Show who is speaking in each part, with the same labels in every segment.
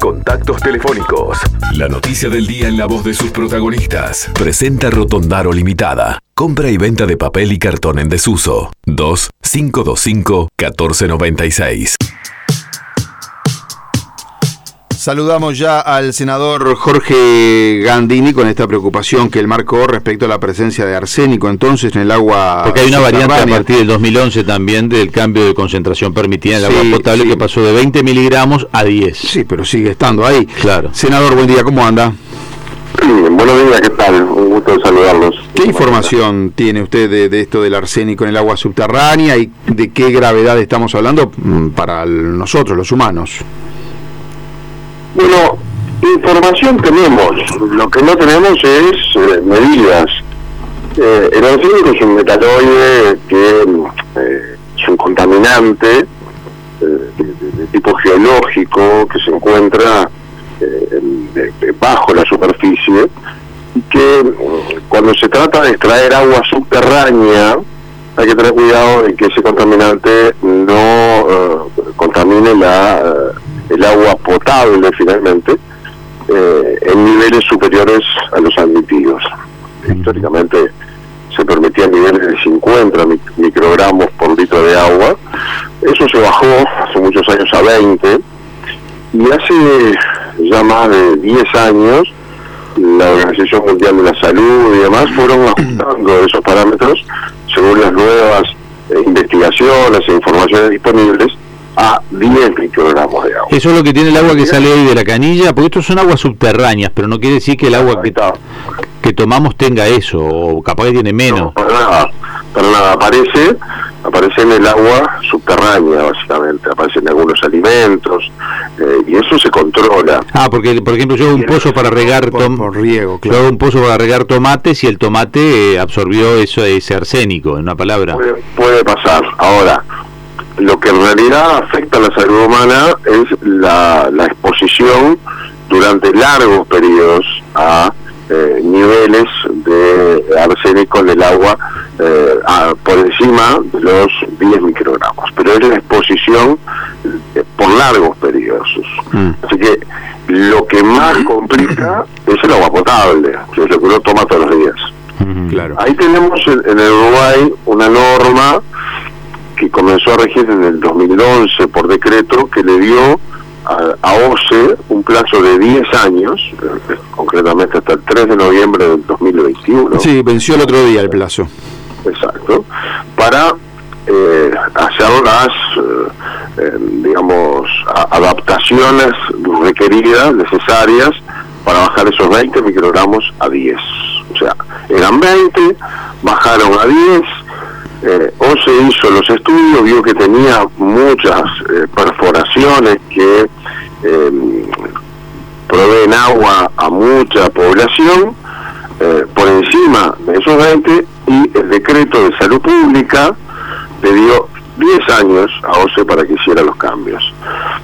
Speaker 1: Contactos telefónicos. La noticia del día en la voz de sus protagonistas. Presenta Rotondaro Limitada. Compra y venta de papel y cartón en desuso. 2 525 1496.
Speaker 2: Saludamos ya al senador Jorge Gandini con esta preocupación que él marcó respecto a la presencia de arsénico entonces en el agua.
Speaker 3: Porque hay una variante a partir del 2011 también del cambio de concentración permitida en el agua potable que pasó de 20 miligramos a 10.
Speaker 2: Sí, pero sigue estando ahí.
Speaker 3: Claro.
Speaker 2: Senador, buen día, ¿cómo anda?
Speaker 4: buenos días, ¿qué tal? Un gusto saludarlos.
Speaker 2: ¿Qué información tiene usted de, de, esto del arsénico en el agua subterránea y de qué gravedad estamos hablando mm, para nosotros, los humanos?
Speaker 4: Bueno, información tenemos, lo que no tenemos es eh, medidas. Eh, el arsénico es un metaloide que eh, es un contaminante de, tipo geológico que se encuentra bajo la superficie y que cuando se trata de extraer agua subterránea hay que tener cuidado de que ese contaminante no contamine la el agua potable finalmente eh, en niveles superiores a los admitidos. Históricamente se permitían niveles de 50 microgramos por litro de agua. Eso se bajó hace muchos años a 20 y hace ya más de 10 años la Organización Mundial de la Salud y demás fueron ajustando esos parámetros según las nuevas eh, investigaciones e informaciones disponibles a 10 microgramos de agua.
Speaker 3: Eso es lo que tiene el agua que sale ahí de la canilla, porque estos son aguas subterráneas, pero no quiere decir que el agua que, que tomamos tenga eso, o capaz que tiene menos. No,
Speaker 4: para nada, para nada, aparece, aparece en el agua subterránea, básicamente, aparecen algunos alimentos, eh, y eso se controla.
Speaker 3: Ah, porque, por ejemplo, yo hago un pozo para regar
Speaker 2: por, riego,
Speaker 3: claro. yo hago un pozo para regar tomates y el tomate eh, absorbió eso, ese arsénico, en una palabra.
Speaker 4: puede pasar. Ahora, lo que en realidad afecta a la salud humana es la, exposición durante largos periodos a eh, niveles de arsénico en el agua eh, por encima de los 10 microgramos, pero es la exposición eh, por largos periodos. Mm. Así que lo que más complica es el agua potable, que es lo que uno toma todos los días. Claro. Ahí tenemos en el Uruguay una norma que comenzó a regir en el 2011 por decreto que le dio a, OCE un plazo de 10 años, eh, concretamente hasta el 3 de noviembre del 2021.
Speaker 2: Sí, venció el otro día el plazo.
Speaker 4: Exacto, para eh, hacer las, eh, digamos, adaptaciones requeridas, necesarias, para bajar esos 20 microgramos a 10. O sea, eran 20, bajaron a 10, eh, o se hizo los estudios, vio que tenía muchas eh, perforaciones que em, proveen agua a mucha población eh, por encima de esos 20 y el decreto de salud pública le dio 10 años a OCE para que hiciera los cambios.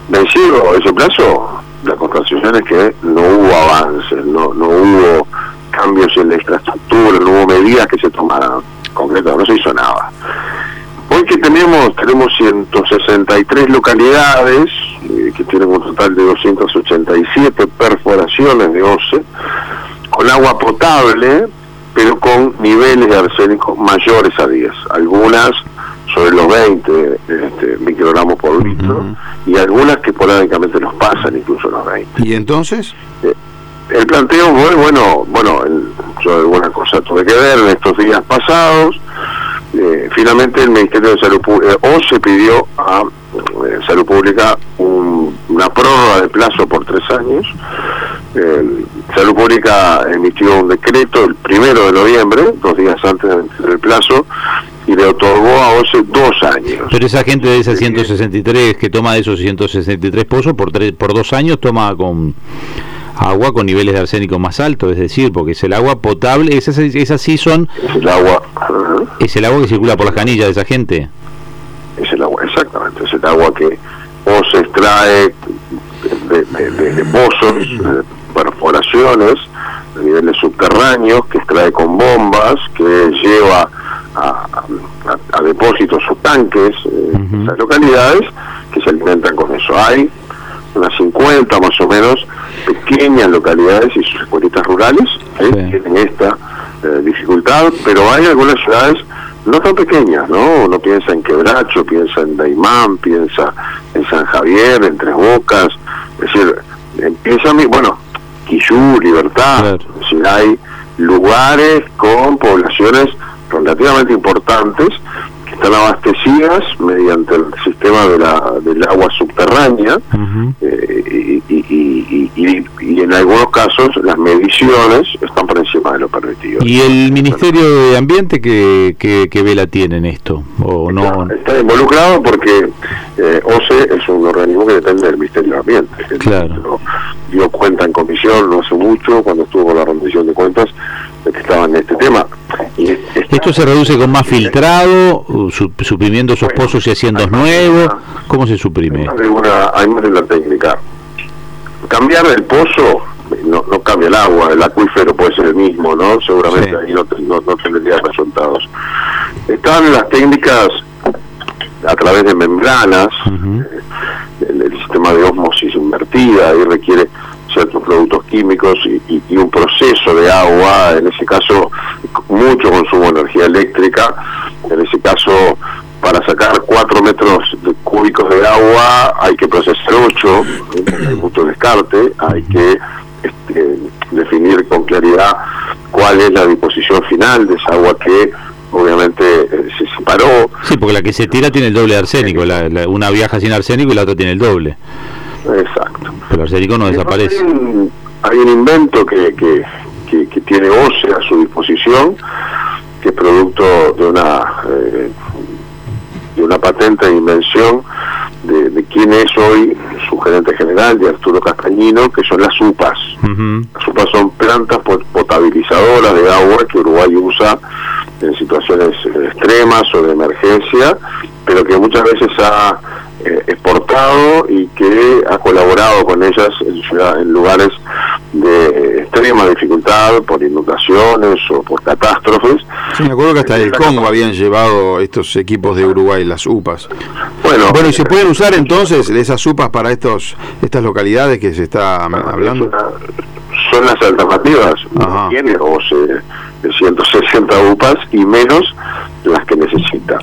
Speaker 4: Vencido ese plazo, la constatación es que no hubo avances, no, no hubo cambios en la infraestructura, no hubo medidas que se tomaran concreto, no se hizo nada. Hoy que tenemos, tenemos 163 localidades eh, que tienen un total de 287 perforaciones de OCE, con agua potable, pero con niveles de arsénico mayores a 10. Algunas sobre los 20 este, microgramos por litro y algunas que polémicamente nos pasan incluso los 20.
Speaker 2: ¿Y entonces?
Speaker 4: Eh, el planteo fue, bueno, bueno, yo alguna cosa tuve que ver en estos días pasados. Eh, finalmente el Ministerio de Salud Pública, eh, o se pidió a eh, Salud Pública una prórroga de plazo por tres años. Salud Pública emitió un decreto el primero de noviembre, dos días antes del plazo, y le otorgó a OCE dos años.
Speaker 3: Pero esa gente de esas 163 que toma de esos 163 pozos por, tres, por dos años toma con agua con niveles de arsénico más altos, es decir, porque es el agua potable, esas, esas sí son...
Speaker 4: Es el agua...
Speaker 3: Es el agua que circula por las canillas de esa gente.
Speaker 4: Es el agua, exactamente, es el agua que o se extrae de, pozos, de perforaciones, de niveles subterráneos, que extrae con bombas, que lleva a, depósitos o tanques en esas localidades que se alimentan con eso. Hay unas 50 más o menos pequeñas localidades y sus escuelitas rurales ¿eh? tienen esta eh, dificultad, pero hay algunas ciudades no tan pequeñas, ¿no? Uno piensa en Quebracho, piensa en Daimán, piensa en San Javier, en Tres Bocas, es decir, empieza bueno, Quillú, Libertad, si hay lugares con poblaciones relativamente importantes que están abastecidas mediante el sistema de la, del agua subterránea eh, y, y, en algunos casos las mediciones están por encima de lo permitido.
Speaker 3: ¿Y el Ministerio de Ambiente qué, qué, vela tiene en esto? ¿O no?
Speaker 4: Está, involucrado porque eh, OCE es un organismo que depende del Ministerio de Ambiente.
Speaker 3: Claro.
Speaker 4: Dio cuenta en comisión no hace mucho, cuando estuvo con la rendición de cuentas, de que estaba en este tema
Speaker 3: ¿Esto se reduce con más filtrado, suprimiendo esos pozos y haciendo nuevos? ¿Cómo se suprime?
Speaker 4: Hay, una, hay más de la técnica. Cambiar el pozo no, no cambia el agua, el acuífero puede ser el mismo, ¿no? Seguramente ahí no, no, no tendría resultados. Están las técnicas a través de membranas, eh, el, el, sistema de osmosis invertida, ahí requiere ciertos productos químicos y, un proceso de agua, en ese caso mucho consumo de energía eléctrica, en ese caso para sacar 4 metros agua hay que procesar 8, hay mucho descarte, hay que este, definir con claridad cuál es la disposición final de esa agua que obviamente eh, se separó.
Speaker 3: Sí, porque la que se tira tiene el doble de arsénico, una viaja sin arsénico y la otra tiene el doble.
Speaker 4: Exacto.
Speaker 3: Pero el arsénico no desaparece.
Speaker 4: Hay un, invento que, que, que, tiene OCE a su disposición, que es producto de una, eh, de una patente de invención es hoy su gerente general, de Arturo Castañino, que son las UPAs. Las UPAs son plantas potabilizadoras de agua que Uruguay usa en situaciones extremas o de emergencia, pero que muchas veces ha eh, exportado y que ha colaborado con ellas en, en lugares de extrema dificultad por inundaciones o por catástrofes.
Speaker 2: Sí, me acuerdo que hasta el Congo habían llevado estos equipos de Uruguay, las UPAs. Bueno, bueno ¿y se pueden usar entonces esas UPAs para estos estas localidades que se está hablando?
Speaker 4: son las alternativas, tiene o se, 160 UPAs y menos las que necesita.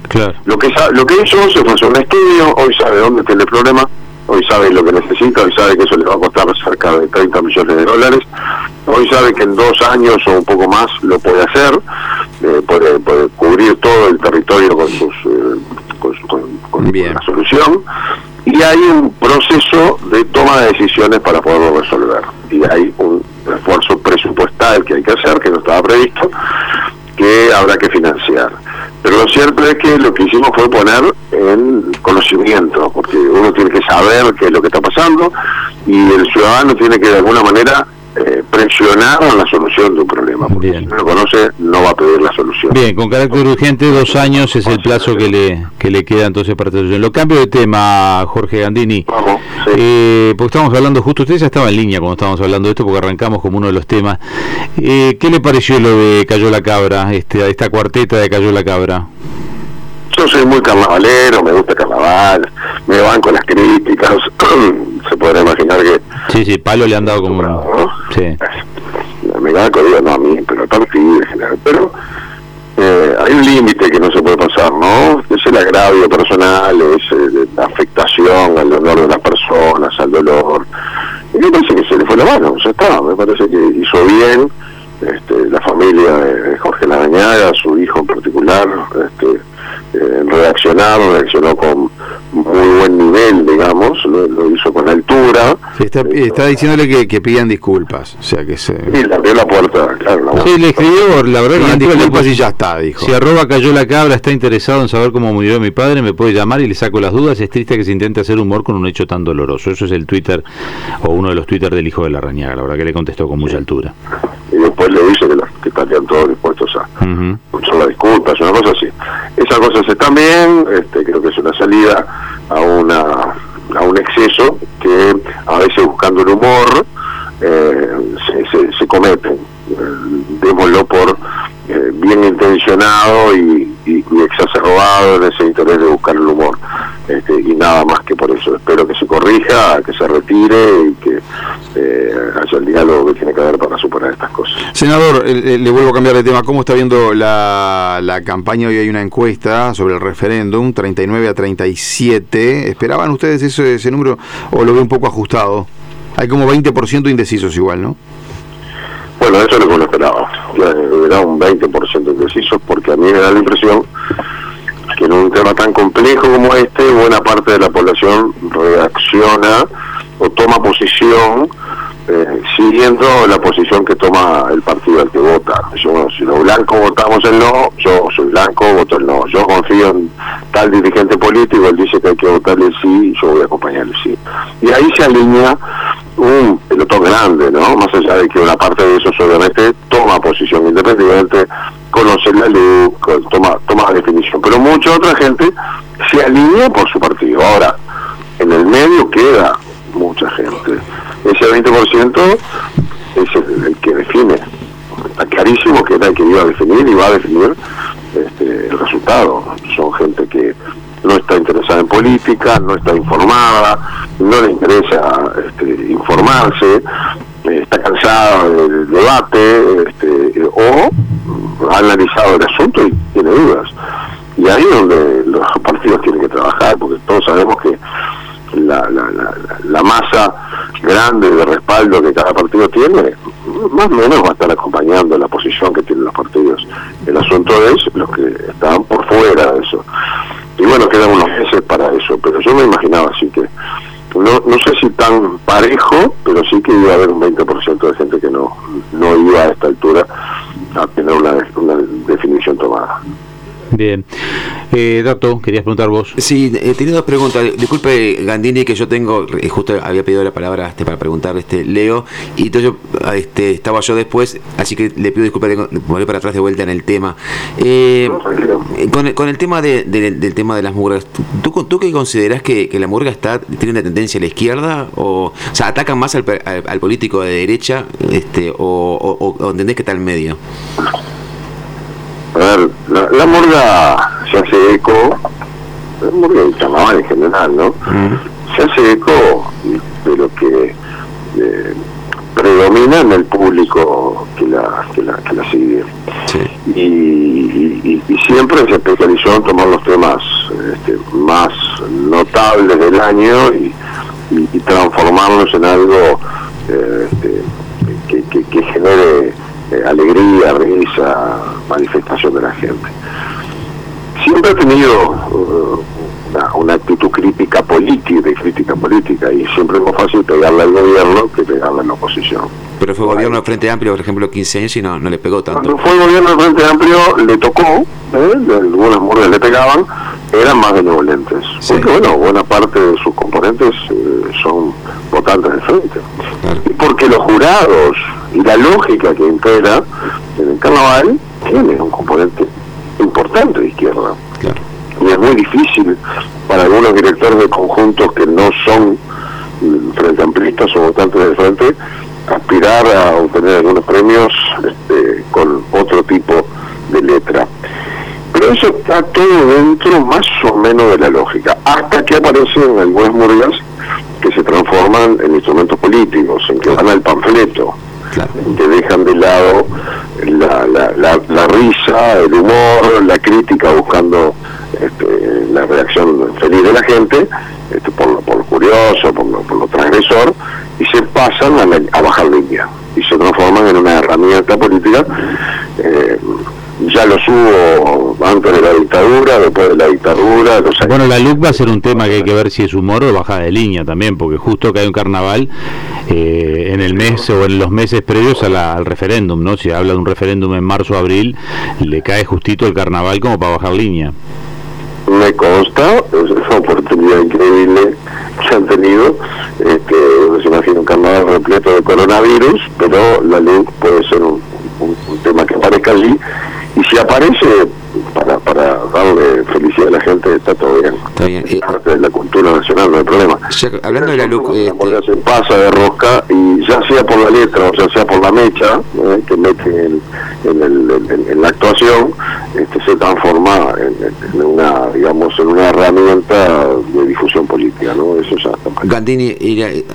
Speaker 4: Lo que lo que hizo se fue un estudio, hoy sabe dónde tiene el problema, hoy sabe lo que necesita, hoy sabe que eso le va a costar cerca de 30 millones de dólares, hoy sabe que en dos años o un poco más lo puede hacer, eh, puede, cubrir todo el territorio con sus eh, con, con, la solución. Y hay un proceso de toma de decisiones para poderlo resolver. Y hay un esfuerzo presupuestal que hay que hacer que no estaba previsto que habrá que financiar pero lo cierto es que lo que hicimos fue poner en conocimiento, porque uno tiene que saber qué es lo que está pasando y el ciudadano tiene que de alguna manera eh, presionar la solución de un problema. Porque si no lo conoce, no va a pedir la solución.
Speaker 3: Bien, con carácter urgente, dos años es el plazo que le, que le queda entonces para solución. Lo cambio de tema, Jorge Gandini.
Speaker 4: Vamos,
Speaker 3: eh, porque estamos hablando, justo usted ya estaba en línea cuando estábamos hablando de esto, porque arrancamos como uno de los temas. Eh, ¿Qué le pareció lo de Cayó la Cabra, este, esta cuarteta de Cayó la Cabra?
Speaker 4: Yo soy muy carnavalero, me gusta carnaval, me van con las críticas, se podrá imaginar que...
Speaker 3: Sí, sí, palo le han dado como... Sí.
Speaker 4: Me banco, digo, no a mí, pero a en general. Pero eh, hay un límite que no se puede pasar, ¿no? Es el agravio personal, es eh, la afectación al honor de las personas, al dolor. Y me parece que se le fue la mano, ya está, me parece que hizo bien este, la familia de Jorge Lagañaga, su hijo en particular, este, eh, reaccionar, reaccionó con muy buen nivel, digamos, lo, hizo con altura.
Speaker 2: está, diciéndole que, que, pidan disculpas, o sea que se...
Speaker 4: Sí, le abrió la puerta, claro.
Speaker 3: sí, le escribió, la verdad,
Speaker 2: pidan disculpas y ya está, dijo.
Speaker 3: Si arroba cayó la cabra, está interesado en saber cómo murió mi padre, me puede llamar y le saco las dudas. Es triste que se intente hacer humor con un hecho tan doloroso. Eso es el Twitter, o uno de los Twitter del hijo de la rañaga, la verdad que le contestó con mucha altura.
Speaker 4: Y después le dice que, que estarían todos dispuestos a uh las disculpas, una cosa así. Esa cosa se también, este, creo que es una salida a una a un exceso que a veces buscando el humor eh, se, se, cometen. Eh, démoslo por eh, bien intencionado y, exacerbado en ese interés de buscar el humor. Este, y nada más que por eso. Espero que se corte corrija, que se retire y que eh, haya el diálogo que tiene que haber para superar estas cosas.
Speaker 2: Senador, eh, le vuelvo a cambiar de tema. ¿Cómo está viendo la, la campaña? Hoy hay una encuesta sobre el referéndum, 39 a 37. ¿Esperaban ustedes ese, ese número o lo ve un poco ajustado? Hay como 20% indecisos igual, ¿no?
Speaker 4: Bueno, eso es lo que uno esperaba. Era un 20% indecisos porque a mí me da la impresión en un tema tan complejo como este, buena parte de la población reacciona o toma posición eh, siguiendo la posición que toma el partido al que vota. Yo, si los blancos votamos el no, yo soy blanco, voto el no. Yo confío en tal dirigente político, él dice que hay que votarle sí, yo voy a acompañarle sí. Y ahí se alinea un pelotón grande, ¿no? Más allá de que una parte de esos obviamente toma posición independiente, conoce la ley, toma, toma definición. Pero mucha otra gente se alinea por su partido. Ahora, en el medio queda mucha gente ese 20% es el, que define. Está clarísimo que era el que iba a definir y va a definir este, el resultado. Son gente que no está interesada en política, no está informada, no le interesa este, informarse, está cansada del debate este, o ha analizado el asunto y tiene dudas. Y ahí es donde los partidos tienen que trabajar, porque todos sabemos que la, la, la, la masa grande de respaldo que cada partido tiene, más o menos va a estar acompañando la posición que tienen los partidos. El asunto es los que estaban por fuera de eso. Y bueno, quedan unos meses para eso, pero yo me imaginaba así que, no, no sé si tan parejo, pero sí que iba a haber un 20% de gente que no, no iba a esta altura a tener una.
Speaker 3: Bien. Eh, Dato, querías preguntar vos.
Speaker 5: Sí, eh, tenía dos preguntas. Disculpe, Gandini, que yo tengo, eh, justo había pedido la palabra este, para preguntar, este, Leo, y entonces yo, este, estaba yo después, así que le pido disculpas, de volver para atrás de vuelta en el tema. Eh, con, el, con, el tema de, del tema de las murgas, ¿tú, tú qué considerás que, que, la murga está, tiene una tendencia a la izquierda? O, o sea, ¿atacan más al, al, al político de derecha este, o, o, o entendés que está en medio?
Speaker 4: A ver, la, la murga se hace eco, la murga y carnaval en general, ¿no? Mm. Se hace eco de lo que eh, predomina en el público que la, que la, que la sigue. Sí. Y, y, y, siempre se especializó en tomar los temas este, más notables del año y, y transformarlos en algo eh, este, que, que, que genere eh, alegría, risa, manifestación de la gente. Siempre ha tenido uh, una, una, actitud crítica política, de crítica política, y siempre es más fácil pegarle al gobierno que pegarle a la oposición.
Speaker 5: Pero fue gobierno de Frente Amplio, por ejemplo, 15 años y no, no le pegó tanto.
Speaker 4: Cuando fue gobierno de Frente Amplio, le tocó, ¿eh? algunas murgas le pegaban, eran más benevolentes. Sí. Porque, bueno, buena parte de sus componentes eh, son votantes del frente. Claro. Y porque los jurados y la lógica que impera en el carnaval tiene un componente importante de izquierda. Claro. Y es muy difícil para algunos directores de conjuntos que no son frente amplistas o votantes del frente aspirar a obtener algunos premios este, con otro tipo de letra. Pero eso está todo dentro más o menos de la lógica, hasta que aparecen algunas murgas que se transforman en instrumentos políticos, en que van al panfleto, claro. que dejan de lado la, la, la, la, risa, el humor, la crítica, buscando este, la reacción feliz de la gente, este, por, lo, por lo curioso, por lo, por lo transgresor, y se pasan a, la, a bajar línea y se transforman en una herramienta política. Eh, ya los hubo antes de la dictadura, después de la dictadura. Los
Speaker 3: bueno, la LUC va a ser un tema que hay que ver si es humor o bajada de línea también, porque justo que hay un carnaval eh, en el mes o en los meses previos a la, al referéndum, ¿no? Si habla de un referéndum en marzo o abril, le cae justito el carnaval como para bajar línea.
Speaker 4: Me consta, es una oportunidad increíble que han tenido, este, se imagina un carnaval repleto de coronavirus, pero la LUC puede ser un tema que aparezca allí y si aparece para, darle felicidad a la gente, está todo bien.
Speaker 5: Está bien.
Speaker 4: Es parte de la cultura nacional, no hay problema.
Speaker 5: Ya, hablando de la
Speaker 4: Porque
Speaker 5: este,
Speaker 4: se pasa de rosca y ya sea por la letra o ya sea por la mecha ¿eh? que mete en, en, el- en- en la actuación, este, se transforma en, una, digamos, en una herramienta de difusión política, ¿no? Eso ya está.
Speaker 5: Gandini,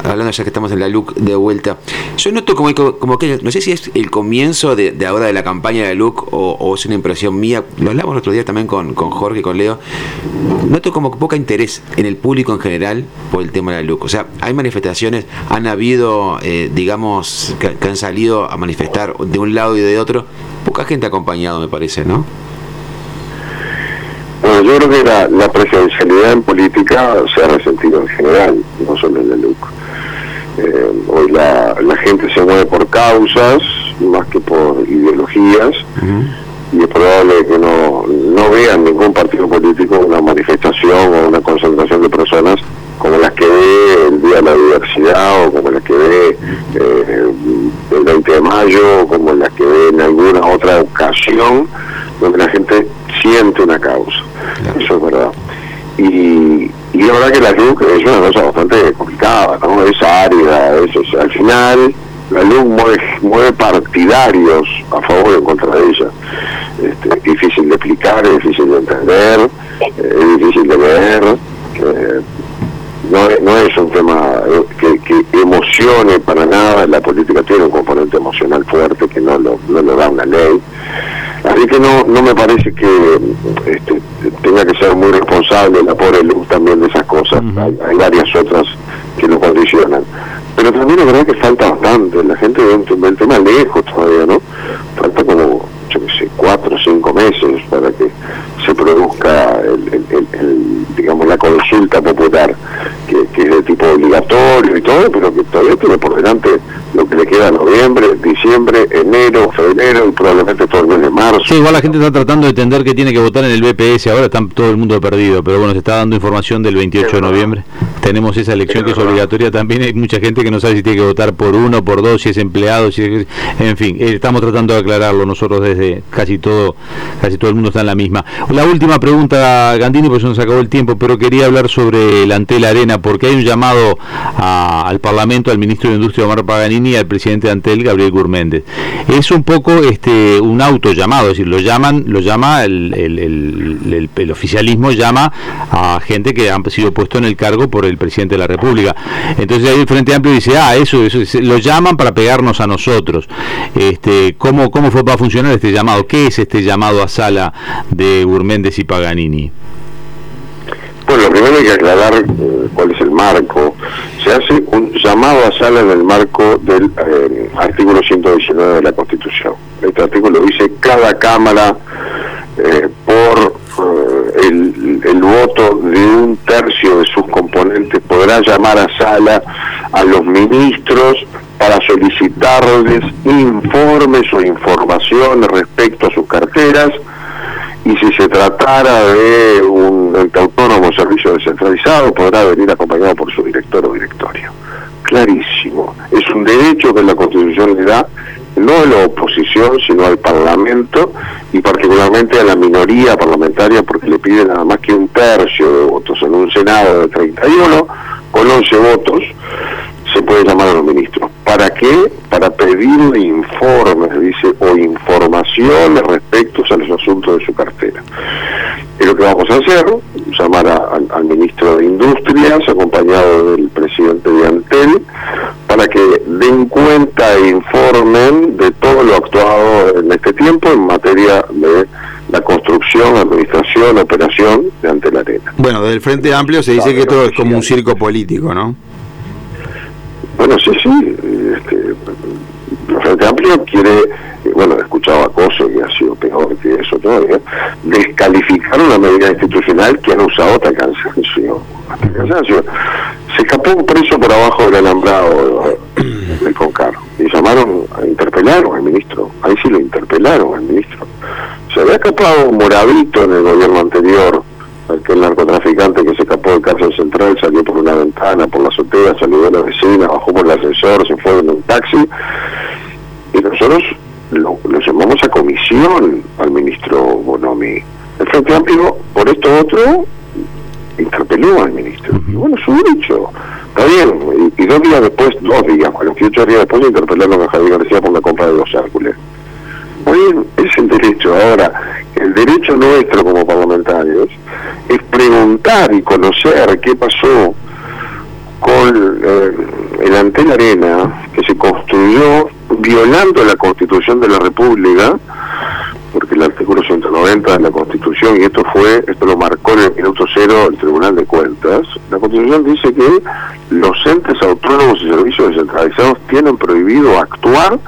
Speaker 5: hablando ya que estamos en la LUC de vuelta, yo noto como, como que, no sé si es el comienzo de, de ahora de la campaña de la LUC o, es una impresión mía, lo hablamos el otro día también con, con Jorge y con Leo, noto como poca interés en el público en general por el tema de la LUC. O sea, hay manifestaciones, han habido, eh, digamos, que, que han salido a manifestar de un lado y de otro, poca gente acompañado, me parece, ¿no?
Speaker 4: Creo que la, la presencialidad en política se ha resentido en general, no solo en la LUC. Eh, hoy la, la gente se mueve por causas más que por ideologías y es probable que no, no vean ningún partido político una manifestación o una concentración de personas como las que ve el Día de la Diversidad o como las que ve eh, el 20 de mayo o como las que ve en alguna otra ocasión donde la gente siente una causa. Eso es verdad. Y, y es verdad que la LUC es una cosa bastante complicada, ¿no? Es árida, es, es- al final la LUC mueve, mueve partidarios a favor o en contra de ella. Este, es difícil de explicar, es difícil de entender, eh, es difícil de ver. eh, no, no es un tema eh, que, que emocione para nada, la política tiene un componente emocional fuerte que no lo, no lo da una ley. Así que no, no me parece que este, tenga que ser muy responsable la pobre luz también de esas cosas. hay, hay varias otras que lo condicionan. Pero también es verdad que falta bastante, la gente ve el tema lejos todavía, ¿no? Falta como, yo qué sé, cuatro o cinco meses para que se produzca, el, el- el- el, digamos, la consulta popular, que, que es de tipo obligatorio y todo, pero que todavía tiene por delante lo que le queda noviembre, diciembre, enero, febrero y probablemente todo el mes de marzo.
Speaker 3: Sí, igual la gente está tratando de entender que tiene que votar en el BPS, ahora está todo el mundo perdido, pero bueno, se está dando información del 28 de noviembre. Tenemos esa elección que es obligatoria también, hay mucha gente que no sabe si tiene que votar por uno, por dos, si es empleado, si es- en fin, eh, estamos tratando de aclararlo nosotros desde casi todo, casi todo el mundo está en la misma. La última pregunta, Gandini, porque se nos acabó el tiempo, pero quería hablar sobre el Antel Arena, porque hay un llamado a- al Parlamento, al ministro de Industria Omar Paganini y al presidente de Antel, Gabriel Gurméndez. Es un poco este un auto llamado, es decir, lo llaman, lo llama el, el- el- el- el oficialismo llama a gente que han sido puesto en el cargo por el presidente de la República. Entonces ahí el Frente Amplio dice, ah, eso, eso, es- lo llaman para pegarnos a nosotros. Este, ¿cómo, cómo fue, va a funcionar este llamado? ¿Qué es este llamado a sala de Gurméndez y Paganini?
Speaker 4: Bueno, lo primero hay que aclarar eh, cuál es el marco. Se hace un llamado a sala en el marco del eh, artículo 119 de la Constitución. Este artículo dice cada Cámara eh, por el, el voto de un tercio de sus componentes podrá llamar a sala a los ministros para solicitarles informes o informaciones respecto a sus carteras y si se tratara de un ente autónomo servicio descentralizado, podrá venir acompañado por su director o directorio. Clarísimo. Es un derecho que la Constitución le da no a la oposición, sino al Parlamento y particularmente a la minoría parlamentaria porque le pide nada más que un tercio de votos en un Senado de 31 con 11 votos se puede llamar a los ministros. ¿Para qué? Para pedirle informes, dice, o informaciones respecto a los asuntos de su cartera. Es lo que vamos a hacer, llamar a- al, al ministro de Industrias, acompañado del presidente de Antel, para que den cuenta e informen de todo lo actuado en este tiempo en materia de la construcción, administración, operación de Antel Arena.
Speaker 2: Bueno, del Frente Amplio se dice que esto es como un circo político, ¿no?
Speaker 4: Bueno, sí, sí. Este, el Frente Amplio quiere, eh, bueno, he escuchado acoso y ha sido peor que eso todavía, descalificar una medida institucional que han usado hasta cansancio. Hasta cansancio. Se escapó un preso por abajo del alambrado llamaron a interpelar al ministro. Ahí sí lo interpelaron al ministro. Se había escapado moravito en el gobierno anterior aquel narcotraficante que se escapó del cárcel central, salió por una ventana, por la azotea, saludó a la vecina, bajó por el ascensor, se fue en un taxi. Y nosotros lo, llamamos a comisión al ministro Bonomi. El Frente Amplio, por esto otro, interpeló al ministro. Y bueno, es un derecho. Está bien. Y, dos días después, dos días, 48 días después, interpelaron a Javier García por la compra de los Hércules. Muy bien, es el derecho. Ahora, el derecho nuestro como parlamentarios es preguntar y conocer qué pasó con eh, el Antel Arena, que se construyó violando la Constitución de la República, porque el artículo 190 de la Constitución, y esto fue, esto lo marcó en el minuto cero el Tribunal de Cuentas, la Constitución dice que los entes autónomos y servicios descentralizados tienen prohibido actuar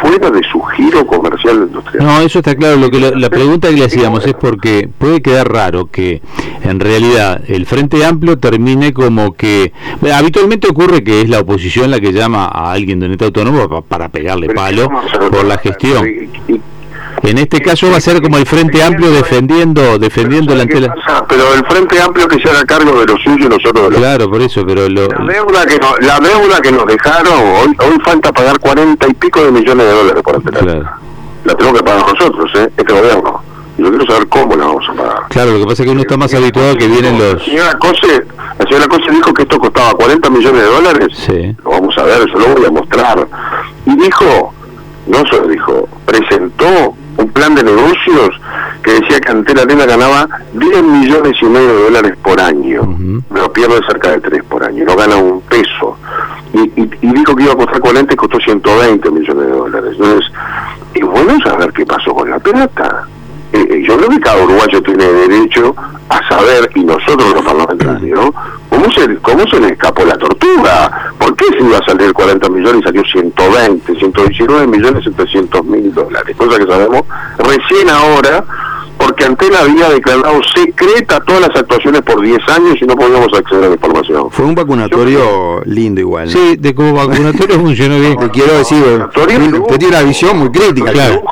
Speaker 4: fuera de su giro comercial industrial.
Speaker 3: No, eso está claro. Lo que la pregunta que le hacíamos es porque puede quedar raro que en realidad el Frente Amplio termine como que habitualmente ocurre que es la oposición la que llama a alguien de un autónomo para pegarle palo por la gestión. En este caso va a ser como el Frente Amplio defendiendo defendiendo la
Speaker 4: antela. Pero el Frente Amplio que se haga cargo de lo suyo y nosotros de lo
Speaker 3: Claro, por eso, pero lo...
Speaker 4: la deuda que nos, la deuda que nos dejaron, hoy, hoy falta pagar cuarenta y pico de millones de dólares por antela. Claro. La tenemos que pagar nosotros, ¿eh? este gobierno. Y yo quiero saber cómo la vamos a pagar.
Speaker 3: Claro, lo que pasa es que uno está más habituado que vienen los...
Speaker 4: La señora Cose, la señora Cose dijo que esto costaba 40 millones de dólares.
Speaker 3: Sí.
Speaker 4: Lo vamos a ver, eso lo voy a mostrar. Y dijo, no solo dijo, presentó un plan de negocios que decía que Antena Arena ganaba 10 millones y medio de dólares por año, pero pierde cerca de 3 por año, no gana un peso. Y, dijo que iba a costar 40 y costó 120 millones de dólares. Entonces, y bueno saber qué pasó con la plata. Eh, eh, yo creo que cada uruguayo tiene derecho a saber, y nosotros los parlamentarios, ¿cómo se, cómo se le escapó la tortuga? ¿Por qué se iba a salir 40 millones y salió 120, 119 millones 700 mil dólares? Cosa que sabemos recién ahora porque Antena había declarado secreta todas las actuaciones por 10 años y no podíamos acceder a la información.
Speaker 2: Fue un vacunatorio lindo igual.
Speaker 3: Sí, de como vacunatorio funcionó bien.
Speaker 2: Quiero decir, tiene una visión muy crítica.
Speaker 3: Claro.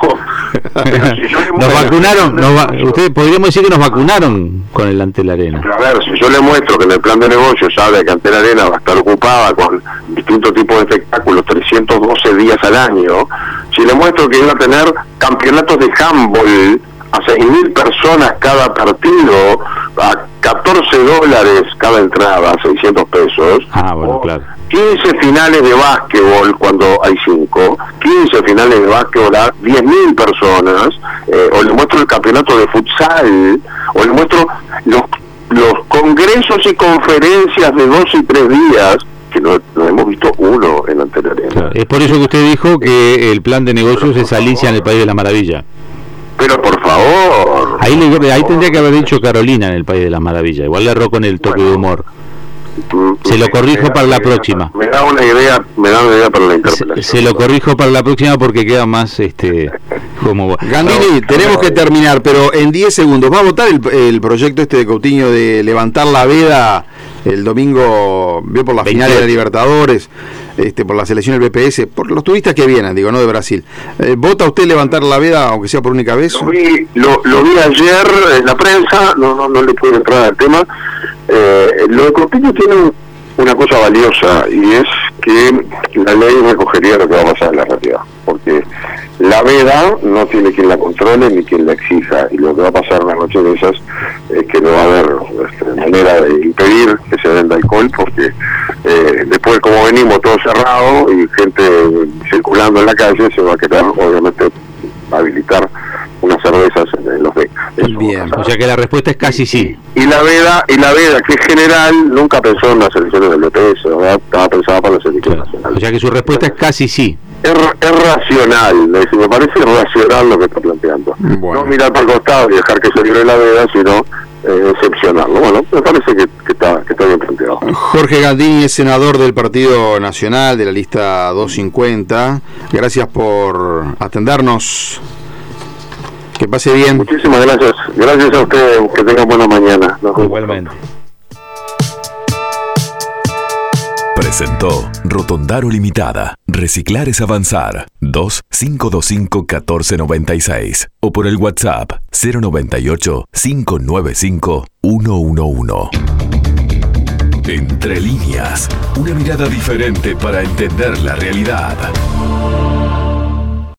Speaker 3: nos vacunaron, ustedes podríamos decir que nos vacunaron con el Antel Arena.
Speaker 4: a ver, si yo le muestro que en el plan de negocio sabe que Antel Arena va a estar ocupada con distintos tipos de espectáculos 312 días al año, si le muestro que iba a tener campeonatos de handball a 6.000 personas cada partido, a 14 dólares cada entrada, 600 pesos.
Speaker 3: Ah, bueno, claro.
Speaker 4: 15 finales de básquetbol cuando hay 5, 15 finales de básquetbol a 10.000 personas, eh, o le muestro el campeonato de futsal, o le muestro los, los congresos y conferencias de dos y tres días, que no, hemos visto uno en la anterior.
Speaker 3: es por eso que usted dijo que el plan de negocios es Alicia en el País de la Maravilla.
Speaker 4: Pero por favor.
Speaker 3: Ahí, ahí tendría que haber dicho Carolina en el País de la Maravilla. Igual le erró con el toque de humor. Mm, se lo corrijo para la próxima.
Speaker 4: Me da una idea, me da una idea para la interpretación.
Speaker 3: Se, lo corrijo para la próxima porque queda más este como
Speaker 2: Gandini, tenemos que terminar, pero en 10 segundos. ¿Va a votar el, el proyecto este de Coutinho de levantar la veda el domingo vio por la final de la Libertadores, este, por la selección del BPS, por los turistas que vienen, digo, no de Brasil. Eh, ¿Vota usted levantar la veda, aunque sea por única vez?
Speaker 4: Lo vi, lo, vi ayer en la prensa, no, no, no le pude entrar al tema. Eh, lo de Coutinho tiene una cosa valiosa y es que la ley recogería lo que va a pasar en la realidad, porque la veda no tiene quien la controle ni quien la exija y lo que va a pasar una noche de esas es que no va a haber este, manera de impedir que se venda alcohol porque eh, después como venimos todo cerrado y gente circulando en la calle se va a querer obviamente habilitar unas cervezas en, los becas.
Speaker 3: Bien, o sea que la respuesta es casi sí.
Speaker 4: Y la veda, y la veda que es general, nunca pensó en las elecciones del BPS, estaba pensada para las elecciones nacionales.
Speaker 3: O sea que su respuesta es casi sí.
Speaker 4: Es, racional, me parece racional lo que está planteando. No mirar para el costado y dejar que se libre la veda, sino eh, excepcionarlo. Bueno, me parece que, está, que está bien planteado.
Speaker 2: Jorge Gandini es senador del Partido Nacional de la lista 250. Gracias por atendernos. Que pase bien.
Speaker 4: Muchísimas gracias. Gracias a usted. Que tengan buena mañana.
Speaker 3: Igualmente.
Speaker 1: Presentó Rotondaro Limitada. Reciclar es avanzar. 2-525-1496. O por el WhatsApp 098-595-111. Entre líneas. Una mirada diferente para entender la realidad.